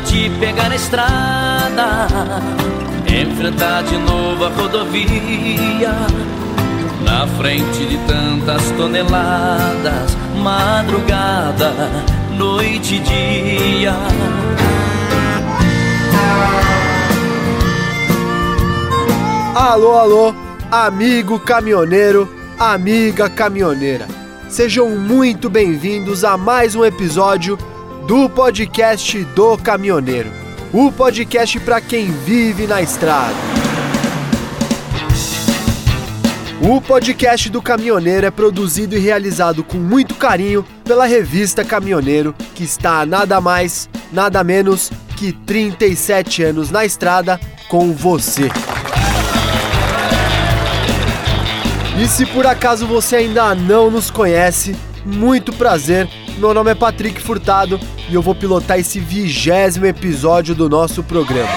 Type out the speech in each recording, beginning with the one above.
te pegar na estrada, enfrentar de novo a rodovia. Na frente de tantas toneladas, madrugada, noite e dia. Alô, alô, amigo caminhoneiro, amiga caminhoneira. Sejam muito bem-vindos a mais um episódio do podcast do caminhoneiro. O podcast para quem vive na estrada. O podcast do caminhoneiro é produzido e realizado com muito carinho pela revista Caminhoneiro, que está nada mais, nada menos que 37 anos na estrada com você. E se por acaso você ainda não nos conhece, muito prazer. Meu nome é Patrick Furtado e eu vou pilotar esse vigésimo episódio do nosso programa.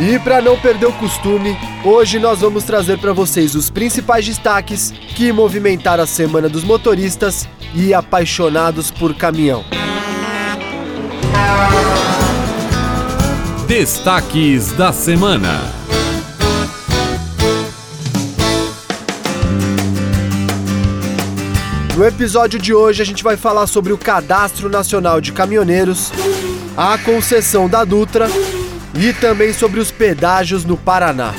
E para não perder o costume, hoje nós vamos trazer para vocês os principais destaques que movimentaram a semana dos motoristas e apaixonados por caminhão. Destaques da semana. No episódio de hoje a gente vai falar sobre o Cadastro Nacional de Caminhoneiros, a concessão da Dutra e também sobre os pedágios no Paraná.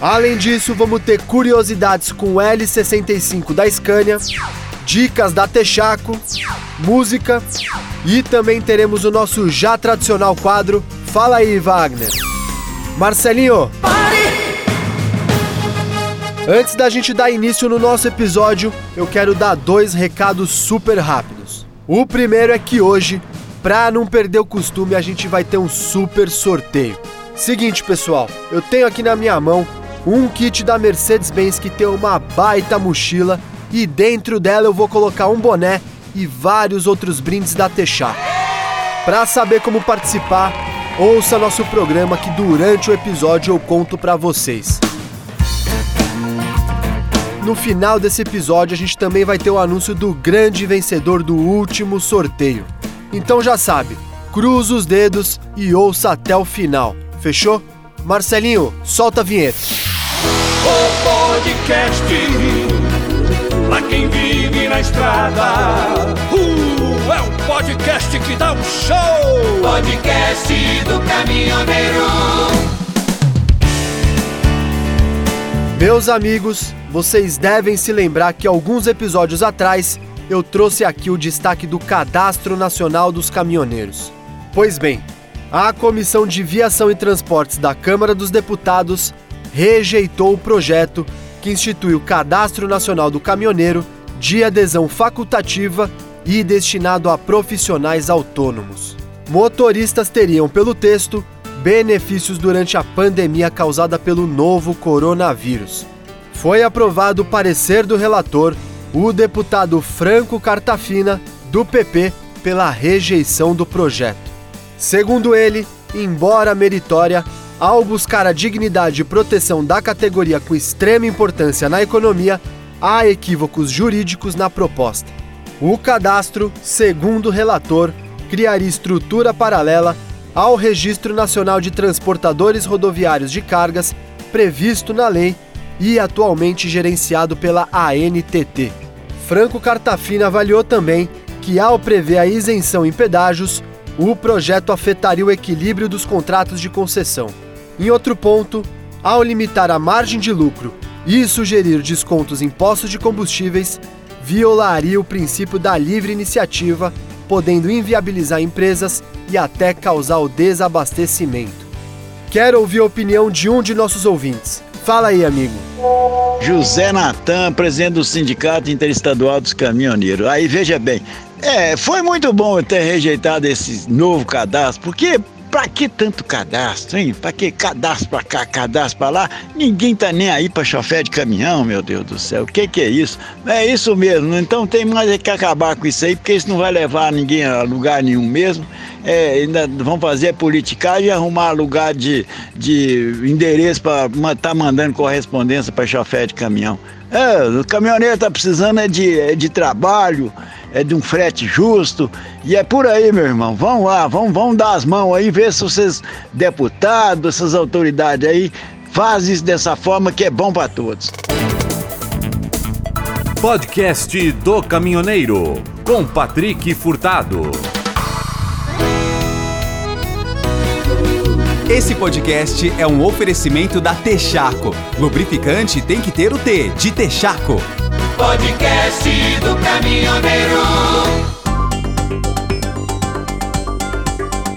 Além disso, vamos ter curiosidades com o L65 da Scania, dicas da Texaco, música e também teremos o nosso já tradicional quadro Fala aí, Wagner. Marcelinho, Antes da gente dar início no nosso episódio, eu quero dar dois recados super rápidos. O primeiro é que hoje, pra não perder o costume, a gente vai ter um super sorteio. Seguinte, pessoal, eu tenho aqui na minha mão um kit da Mercedes-Benz que tem uma baita mochila e dentro dela eu vou colocar um boné e vários outros brindes da Techar. Para saber como participar, ouça nosso programa que durante o episódio eu conto para vocês. No final desse episódio, a gente também vai ter o anúncio do grande vencedor do último sorteio. Então já sabe, cruza os dedos e ouça até o final. Fechou? Marcelinho, solta a vinheta. O podcast pra quem vive na estrada. Uh, é um podcast que dá um show. Podcast do caminhoneiro. Meus amigos, vocês devem se lembrar que alguns episódios atrás eu trouxe aqui o destaque do Cadastro Nacional dos Caminhoneiros. Pois bem, a Comissão de Viação e Transportes da Câmara dos Deputados rejeitou o projeto que institui o Cadastro Nacional do Caminhoneiro de adesão facultativa e destinado a profissionais autônomos. Motoristas teriam, pelo texto, benefícios durante a pandemia causada pelo novo coronavírus foi aprovado o parecer do relator, o deputado Franco Cartafina, do PP, pela rejeição do projeto. Segundo ele, embora meritória, ao buscar a dignidade e proteção da categoria com extrema importância na economia, há equívocos jurídicos na proposta. O cadastro, segundo o relator, criaria estrutura paralela ao Registro Nacional de Transportadores Rodoviários de Cargas previsto na lei e atualmente gerenciado pela ANTT. Franco Cartafina avaliou também que, ao prever a isenção em pedágios, o projeto afetaria o equilíbrio dos contratos de concessão. Em outro ponto, ao limitar a margem de lucro e sugerir descontos em postos de combustíveis, violaria o princípio da livre iniciativa, podendo inviabilizar empresas e até causar o desabastecimento. Quero ouvir a opinião de um de nossos ouvintes. Fala aí, amigo. José Natan, presidente do Sindicato Interestadual dos Caminhoneiros. Aí veja bem, é, foi muito bom ter rejeitado esse novo cadastro, porque Pra que tanto cadastro, hein? Pra que cadastro pra cá, cadastro pra lá? Ninguém tá nem aí pra chofé de caminhão, meu Deus do céu. O que que é isso? É isso mesmo. Então tem mais é que acabar com isso aí, porque isso não vai levar ninguém a lugar nenhum mesmo. É, ainda vão fazer politicagem e arrumar lugar de, de endereço estar tá mandando correspondência para chofé de caminhão. É, o caminhoneiro tá precisando é de, é de trabalho, é de um frete justo. E é por aí, meu irmão. Vamos lá, vamos, vamos dar as mãos aí, ver se vocês, deputados, essas autoridades aí, fazem isso dessa forma que é bom para todos. Podcast do Caminhoneiro, com Patrick Furtado. Esse podcast é um oferecimento da Texaco. Lubrificante tem que ter o T de Texaco. Podcast do caminhoneiro.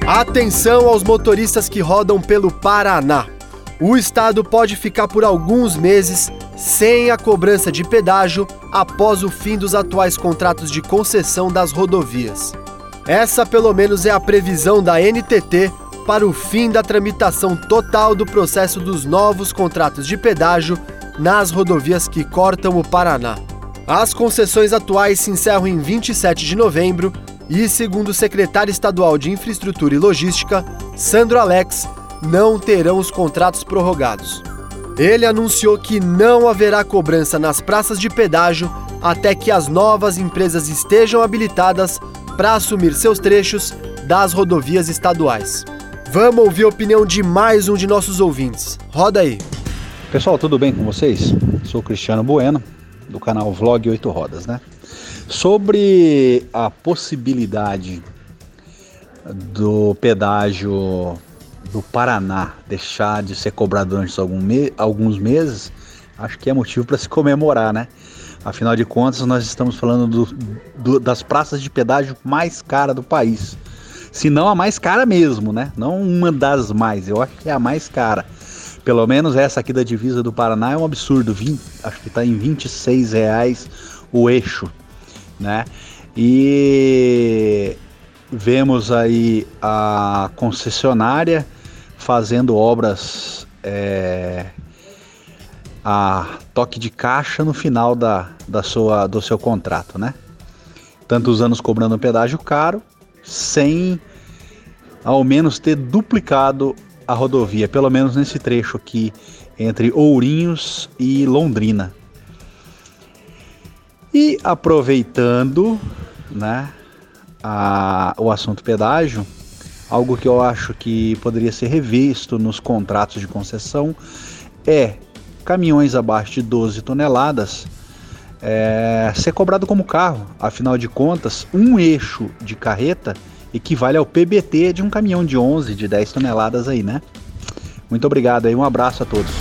Atenção aos motoristas que rodam pelo Paraná. O estado pode ficar por alguns meses sem a cobrança de pedágio após o fim dos atuais contratos de concessão das rodovias. Essa, pelo menos, é a previsão da NTT para o fim da tramitação total do processo dos novos contratos de pedágio nas rodovias que cortam o Paraná. As concessões atuais se encerram em 27 de novembro e, segundo o secretário estadual de Infraestrutura e Logística, Sandro Alex, não terão os contratos prorrogados. Ele anunciou que não haverá cobrança nas praças de pedágio até que as novas empresas estejam habilitadas para assumir seus trechos das rodovias estaduais. Vamos ouvir a opinião de mais um de nossos ouvintes. Roda aí. Pessoal, tudo bem com vocês? Sou Cristiano Bueno, do canal Vlog 8 Rodas, né? Sobre a possibilidade do pedágio do Paraná deixar de ser cobrado durante me alguns meses, acho que é motivo para se comemorar, né? Afinal de contas, nós estamos falando do, do, das praças de pedágio mais cara do país se não a mais cara mesmo, né? Não uma das mais, eu acho que é a mais cara. Pelo menos essa aqui da divisa do Paraná é um absurdo, 20, acho que está em 26 reais o eixo, né? E vemos aí a concessionária fazendo obras é, a toque de caixa no final da, da sua, do seu contrato, né? Tantos anos cobrando um pedágio caro, sem ao menos ter duplicado a rodovia, pelo menos nesse trecho aqui entre Ourinhos e Londrina. E aproveitando, né, a, o assunto pedágio, algo que eu acho que poderia ser revisto nos contratos de concessão é caminhões abaixo de 12 toneladas é, ser cobrado como carro. Afinal de contas, um eixo de carreta equivale ao PBT de um caminhão de 11, de 10 toneladas aí, né? Muito obrigado aí, um abraço a todos.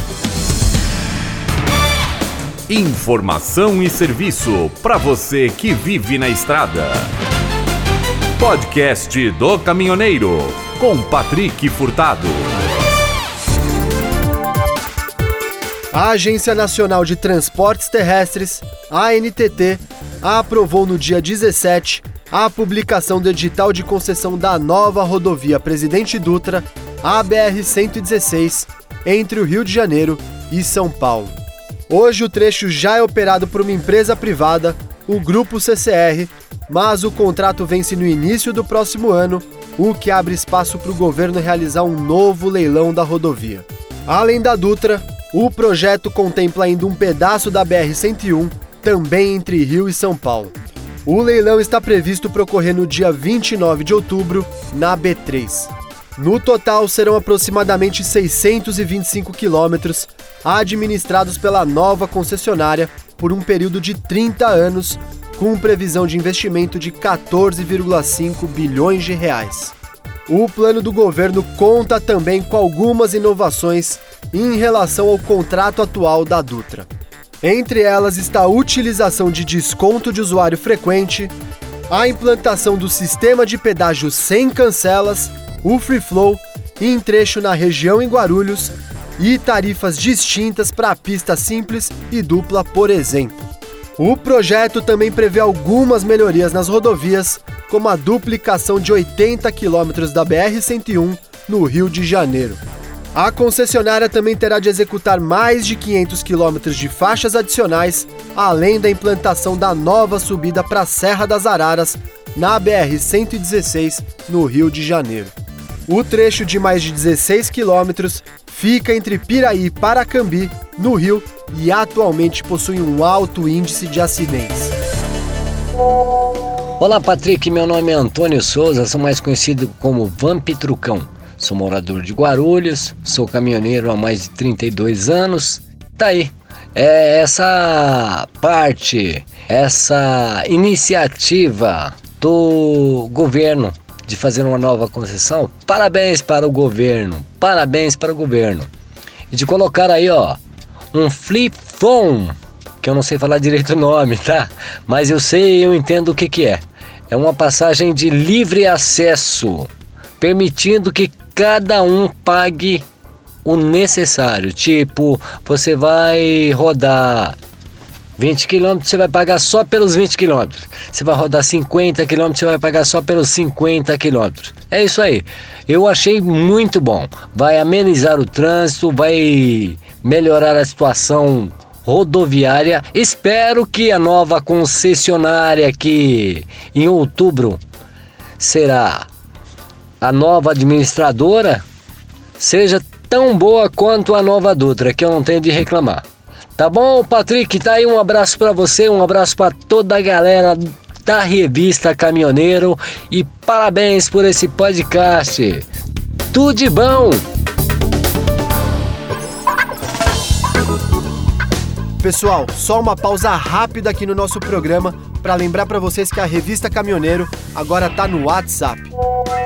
Informação e serviço para você que vive na estrada. Podcast do Caminhoneiro com Patrick Furtado. A Agência Nacional de Transportes Terrestres, ANTT, aprovou no dia 17 a publicação do edital de concessão da nova rodovia Presidente Dutra, ABR-116, entre o Rio de Janeiro e São Paulo. Hoje o trecho já é operado por uma empresa privada, o Grupo CCR, mas o contrato vence no início do próximo ano, o que abre espaço para o governo realizar um novo leilão da rodovia. Além da Dutra, o projeto contempla ainda um pedaço da BR-101, também entre Rio e São Paulo. O leilão está previsto para ocorrer no dia 29 de outubro, na B3. No total, serão aproximadamente 625 quilômetros administrados pela nova concessionária por um período de 30 anos, com previsão de investimento de 14,5 bilhões de reais. O plano do governo conta também com algumas inovações em relação ao contrato atual da Dutra. Entre elas está a utilização de desconto de usuário frequente, a implantação do sistema de pedágio sem cancelas, o Free Flow, em trecho na região em Guarulhos e tarifas distintas para a pista simples e dupla, por exemplo. O projeto também prevê algumas melhorias nas rodovias, como a duplicação de 80 quilômetros da BR-101 no Rio de Janeiro. A concessionária também terá de executar mais de 500 quilômetros de faixas adicionais, além da implantação da nova subida para a Serra das Araras, na BR-116, no Rio de Janeiro. O trecho de mais de 16 quilômetros fica entre Piraí e Paracambi, no Rio, e atualmente possui um alto índice de acidentes. Olá, Patrick. Meu nome é Antônio Souza, sou mais conhecido como Vamp Trucão. Sou morador de Guarulhos, sou caminhoneiro há mais de 32 anos. Tá aí. É essa parte, essa iniciativa do governo de fazer uma nova concessão. Parabéns para o governo, parabéns para o governo. E de colocar aí, ó, um flip phone, que eu não sei falar direito o nome, tá? Mas eu sei, eu entendo o que que é. É uma passagem de livre acesso, permitindo que cada um pague o necessário. Tipo, você vai rodar 20 km, você vai pagar só pelos 20 km. Você vai rodar 50 km, você vai pagar só pelos 50 km. É isso aí. Eu achei muito bom. Vai amenizar o trânsito, vai melhorar a situação rodoviária. Espero que a nova concessionária que em outubro será a nova administradora seja tão boa quanto a nova Dutra, que eu não tenho de reclamar. Tá bom, Patrick? Tá aí um abraço para você, um abraço para toda a galera da revista Caminhoneiro e parabéns por esse podcast. Tudo de bom! Pessoal, só uma pausa rápida aqui no nosso programa para lembrar para vocês que a revista Caminhoneiro agora tá no WhatsApp.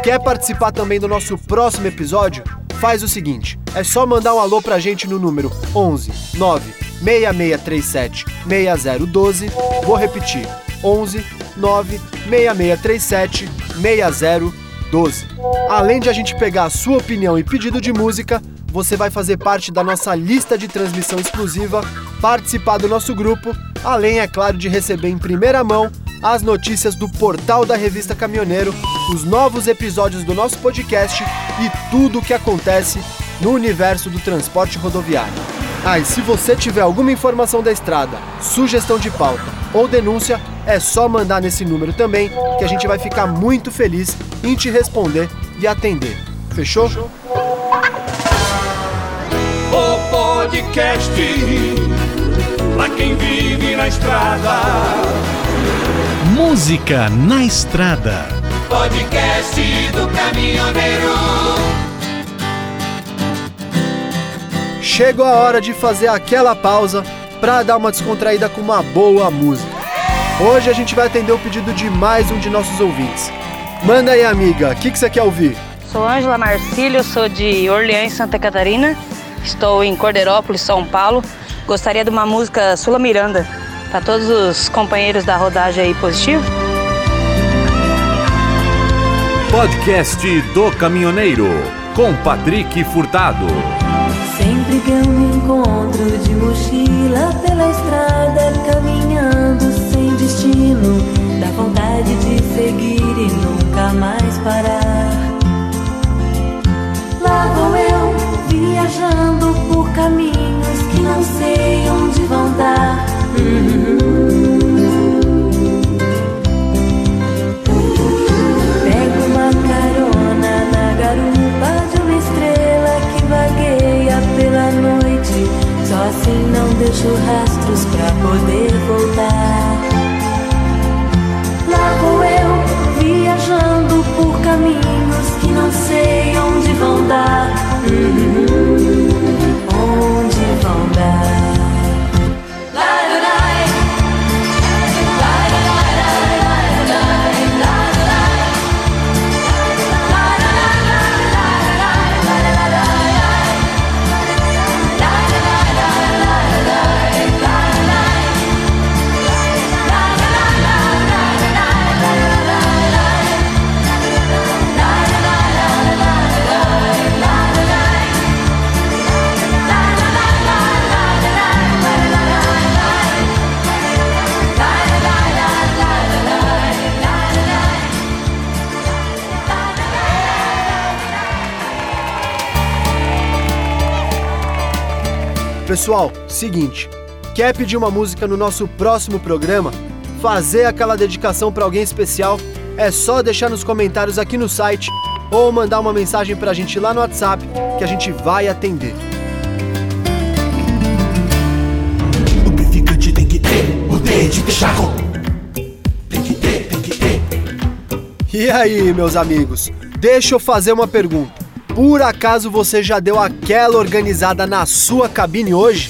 Quer participar também do nosso próximo episódio? Faz o seguinte, é só mandar um alô pra gente no número 11 9 6637 6012. Vou repetir: 11 9 6637 6012. Além de a gente pegar a sua opinião e pedido de música, você vai fazer parte da nossa lista de transmissão exclusiva, participar do nosso grupo, além, é claro, de receber em primeira mão as notícias do portal da revista Caminhoneiro, os novos episódios do nosso podcast e tudo o que acontece no universo do transporte rodoviário. Ah, e se você tiver alguma informação da estrada, sugestão de pauta ou denúncia, é só mandar nesse número também, que a gente vai ficar muito feliz em te responder e atender. Fechou? Fechou? O podcast pra quem vive na estrada. Música na estrada. Podcast do caminhoneiro. Chegou a hora de fazer aquela pausa para dar uma descontraída com uma boa música. Hoje a gente vai atender o pedido de mais um de nossos ouvintes. Manda aí, amiga, o que, que você quer ouvir? Sou Ângela Marcílio, sou de Orleans, Santa Catarina. Estou em Cordeirópolis, São Paulo. Gostaria de uma música Sula Miranda para todos os companheiros da rodagem aí positivo. Podcast do Caminhoneiro com Patrick Furtado. Sempre que eu me encontro Pessoal, seguinte, quer pedir uma música no nosso próximo programa? Fazer aquela dedicação para alguém especial? É só deixar nos comentários aqui no site ou mandar uma mensagem pra gente lá no WhatsApp que a gente vai atender. Lubrificante tem que ter, o D de Texaco. Tem que ter, tem que ter. E aí, meus amigos? Deixa eu fazer uma pergunta. Por acaso você já deu aquela organizada na sua cabine hoje?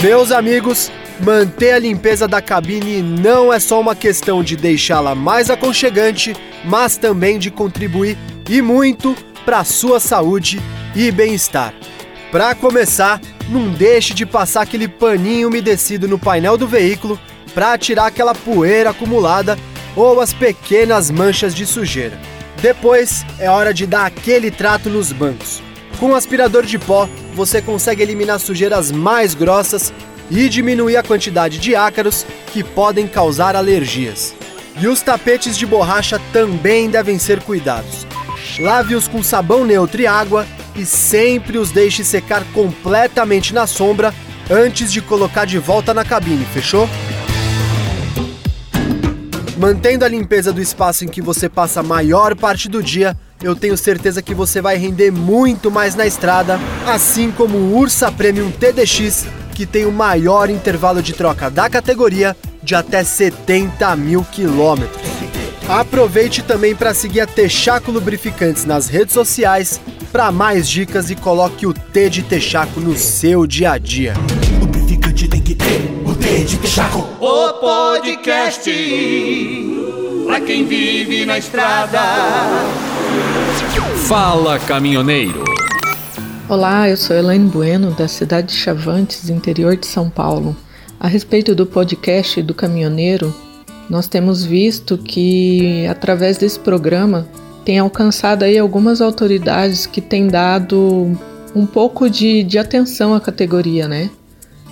Meus amigos, manter a limpeza da cabine não é só uma questão de deixá-la mais aconchegante, mas também de contribuir e muito para a sua saúde e bem-estar. Para começar, não deixe de passar aquele paninho umedecido no painel do veículo para tirar aquela poeira acumulada ou as pequenas manchas de sujeira. Depois é hora de dar aquele trato nos bancos. Com o aspirador de pó, você consegue eliminar sujeiras mais grossas e diminuir a quantidade de ácaros que podem causar alergias. E os tapetes de borracha também devem ser cuidados. Lave-os com sabão neutro e água e sempre os deixe secar completamente na sombra antes de colocar de volta na cabine, fechou? Mantendo a limpeza do espaço em que você passa a maior parte do dia, eu tenho certeza que você vai render muito mais na estrada, assim como o Ursa Premium TDX, que tem o maior intervalo de troca da categoria de até 70 mil quilômetros. Aproveite também para seguir a Texaco Lubrificantes nas redes sociais para mais dicas e coloque o T de Texaco no seu dia a dia. De Texaco. O podcast pra quem vive na estrada. Fala caminhoneiro. Olá, eu sou Elaine Bueno, da cidade de Chavantes, interior de São Paulo. A respeito do podcast do caminhoneiro, nós temos visto que através desse programa tem alcançado aí algumas autoridades que têm dado um pouco de, de atenção à categoria, né?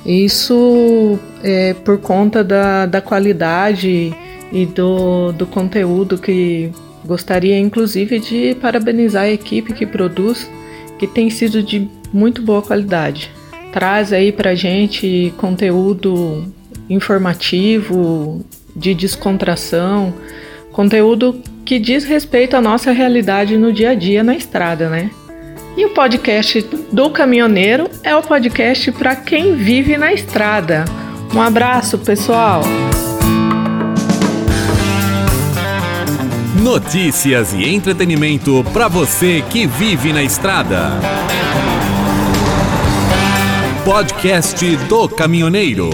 Isso é por conta da, da qualidade e do, do conteúdo que gostaria inclusive de parabenizar a equipe que produz que tem sido de muito boa qualidade. Traz aí pra gente conteúdo informativo, de descontração, conteúdo que diz respeito à nossa realidade no dia a dia na estrada, né? E o podcast do caminhoneiro é o podcast para quem vive na estrada. Um abraço, pessoal! Notícias e entretenimento para você que vive na estrada. Podcast do Caminhoneiro.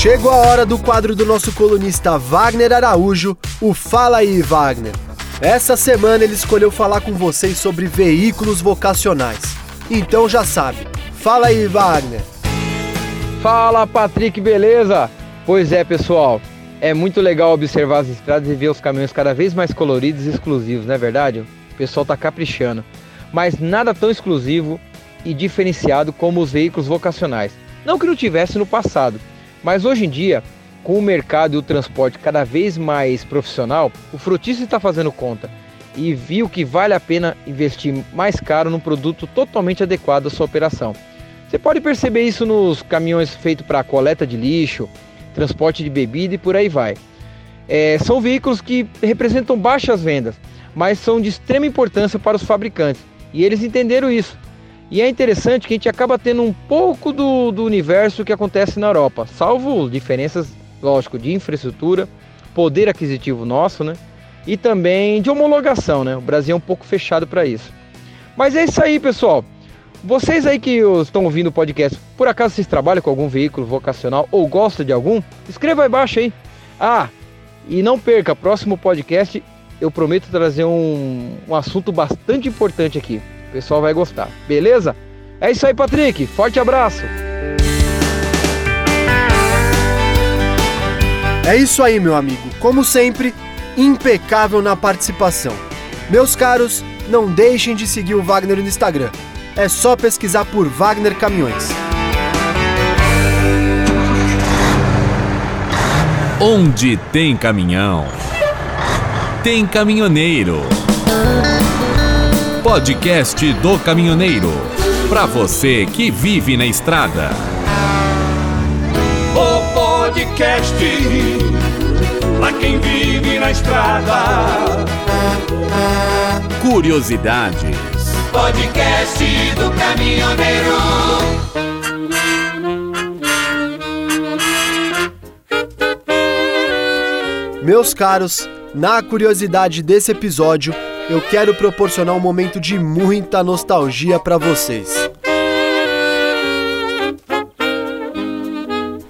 Chegou a hora do quadro do nosso colunista Wagner Araújo, o Fala aí, Wagner. Essa semana ele escolheu falar com vocês sobre veículos vocacionais. Então já sabe, fala aí, Wagner. Fala Patrick, beleza? Pois é, pessoal. É muito legal observar as estradas e ver os caminhões cada vez mais coloridos e exclusivos, não é verdade? O pessoal tá caprichando. Mas nada tão exclusivo e diferenciado como os veículos vocacionais. Não que não tivesse no passado, mas hoje em dia, com o mercado e o transporte cada vez mais profissional, o frutista está fazendo conta e viu que vale a pena investir mais caro num produto totalmente adequado à sua operação. Você pode perceber isso nos caminhões feitos para coleta de lixo, transporte de bebida e por aí vai. É, são veículos que representam baixas vendas, mas são de extrema importância para os fabricantes e eles entenderam isso. E é interessante que a gente acaba tendo um pouco do, do universo que acontece na Europa, salvo diferenças, lógico, de infraestrutura, poder aquisitivo nosso, né? E também de homologação, né? O Brasil é um pouco fechado para isso. Mas é isso aí, pessoal. Vocês aí que estão ouvindo o podcast, por acaso vocês trabalham com algum veículo vocacional ou gostam de algum? Escreva aí embaixo aí. Ah, e não perca, próximo podcast eu prometo trazer um, um assunto bastante importante aqui. O pessoal vai gostar, beleza? É isso aí, Patrick. Forte abraço. É isso aí, meu amigo. Como sempre, impecável na participação. Meus caros, não deixem de seguir o Wagner no Instagram é só pesquisar por Wagner Caminhões. Onde tem caminhão, tem caminhoneiro. Podcast do Caminhoneiro. Para você que vive na estrada. O podcast para quem vive na estrada. Curiosidades. Podcast do Caminhoneiro. Meus caros, na curiosidade desse episódio, eu quero proporcionar um momento de muita nostalgia para vocês.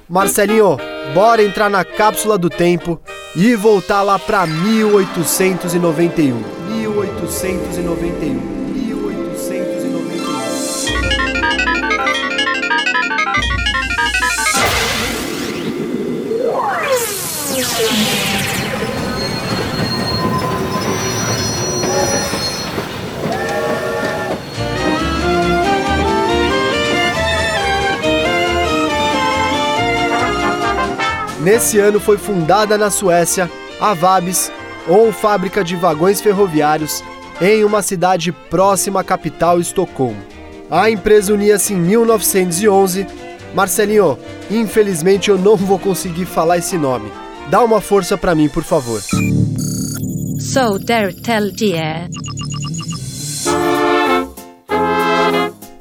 Marcelinho, bora entrar na cápsula do tempo e voltar lá para 1891. 1891. Nesse ano foi fundada na Suécia a Vabis, ou fábrica de vagões ferroviários, em uma cidade próxima à capital Estocolmo. A empresa unia-se em 1911. Marcelinho, infelizmente eu não vou conseguir falar esse nome. Dá uma força para mim, por favor. So there tell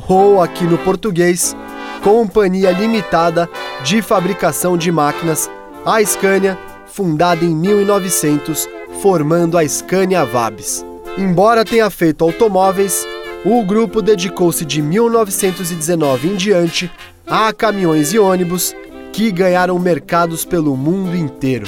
Ou aqui no português, Companhia Limitada de Fabricação de Máquinas, a Scania, fundada em 1900, formando a Scania Vabis. Embora tenha feito automóveis, o grupo dedicou-se de 1919 em diante a caminhões e ônibus que ganharam mercados pelo mundo inteiro.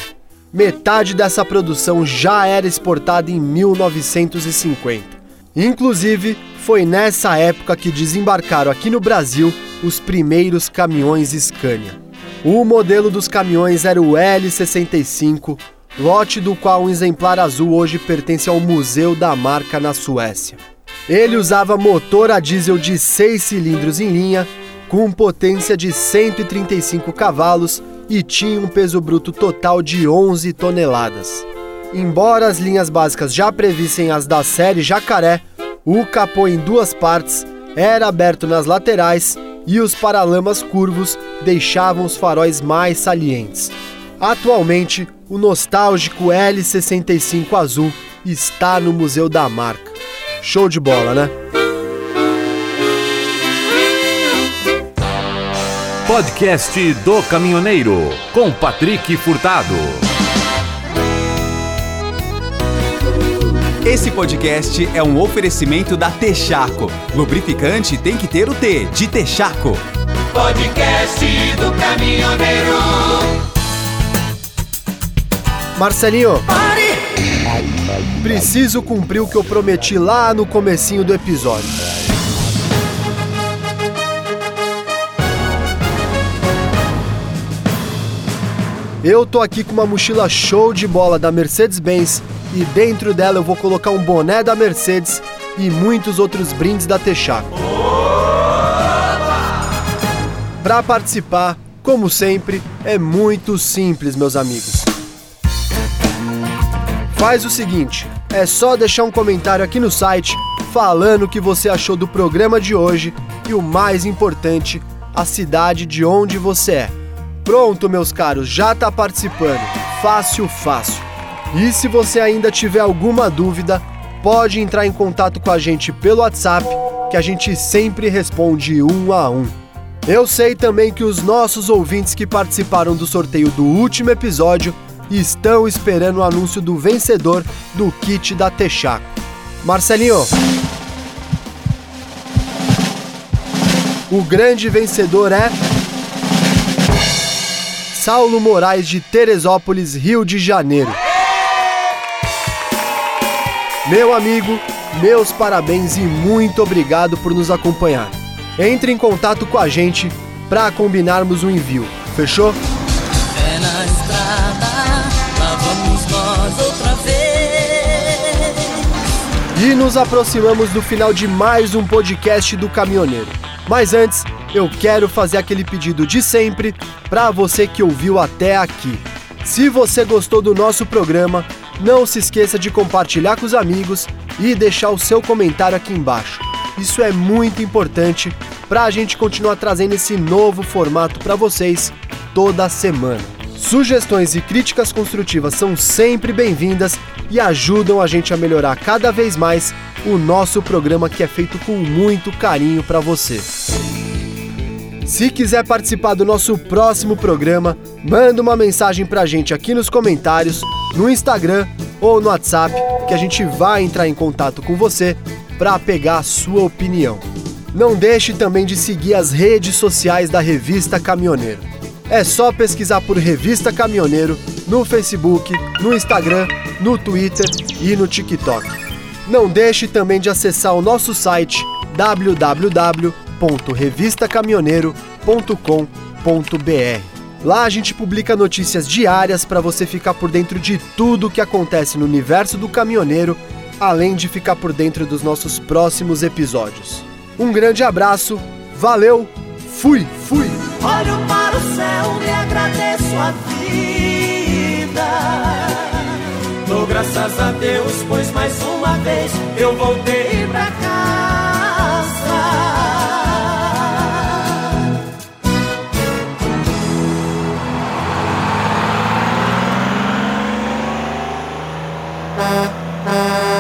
Metade dessa produção já era exportada em 1950. Inclusive, foi nessa época que desembarcaram aqui no Brasil os primeiros caminhões Scania. O modelo dos caminhões era o L65, lote do qual um exemplar azul hoje pertence ao Museu da Marca na Suécia. Ele usava motor a diesel de 6 cilindros em linha, com potência de 135 cavalos e tinha um peso bruto total de 11 toneladas. Embora as linhas básicas já previssem as da série Jacaré, o capô em duas partes era aberto nas laterais e os paralamas curvos deixavam os faróis mais salientes. Atualmente, o nostálgico L65 azul está no Museu da Marca. Show de bola, né? Podcast do Caminhoneiro com Patrick Furtado. Esse podcast é um oferecimento da Texaco. Lubrificante tem que ter o T de Texaco. Podcast do caminhoneiro. Marcelinho. Pare! Preciso cumprir o que eu prometi lá no comecinho do episódio. Eu tô aqui com uma mochila show de bola da Mercedes-Benz e dentro dela eu vou colocar um boné da Mercedes e muitos outros brindes da Texaco. Para participar, como sempre, é muito simples, meus amigos. Faz o seguinte, é só deixar um comentário aqui no site falando o que você achou do programa de hoje e o mais importante, a cidade de onde você é. Pronto, meus caros, já tá participando. Fácil, fácil. E se você ainda tiver alguma dúvida, pode entrar em contato com a gente pelo WhatsApp, que a gente sempre responde um a um. Eu sei também que os nossos ouvintes que participaram do sorteio do último episódio estão esperando o anúncio do vencedor do kit da Texaco. Marcelinho, o grande vencedor é Saulo Moraes de Teresópolis, Rio de Janeiro. Meu amigo, meus parabéns e muito obrigado por nos acompanhar. Entre em contato com a gente para combinarmos o um envio. Fechou? É na estrada, lá vamos nós outra vez. E nos aproximamos do final de mais um podcast do Caminhoneiro. Mas antes, eu quero fazer aquele pedido de sempre para você que ouviu até aqui. Se você gostou do nosso programa, não se esqueça de compartilhar com os amigos e deixar o seu comentário aqui embaixo. Isso é muito importante para a gente continuar trazendo esse novo formato para vocês toda semana. Sugestões e críticas construtivas são sempre bem-vindas e ajudam a gente a melhorar cada vez mais o nosso programa que é feito com muito carinho para você. Se quiser participar do nosso próximo programa, manda uma mensagem pra gente aqui nos comentários, no Instagram ou no WhatsApp, que a gente vai entrar em contato com você para pegar a sua opinião. Não deixe também de seguir as redes sociais da Revista Caminhoneiro. É só pesquisar por Revista Caminhoneiro no Facebook, no Instagram, no Twitter e no TikTok. Não deixe também de acessar o nosso site www.revistacaminhoneiro.com.br. Lá a gente publica notícias diárias para você ficar por dentro de tudo o que acontece no universo do caminhoneiro, além de ficar por dentro dos nossos próximos episódios. Um grande abraço, valeu, fui, fui! Olho para o céu e agradeço a vida. Dou graças a Deus, pois mais uma vez eu voltei pra. Música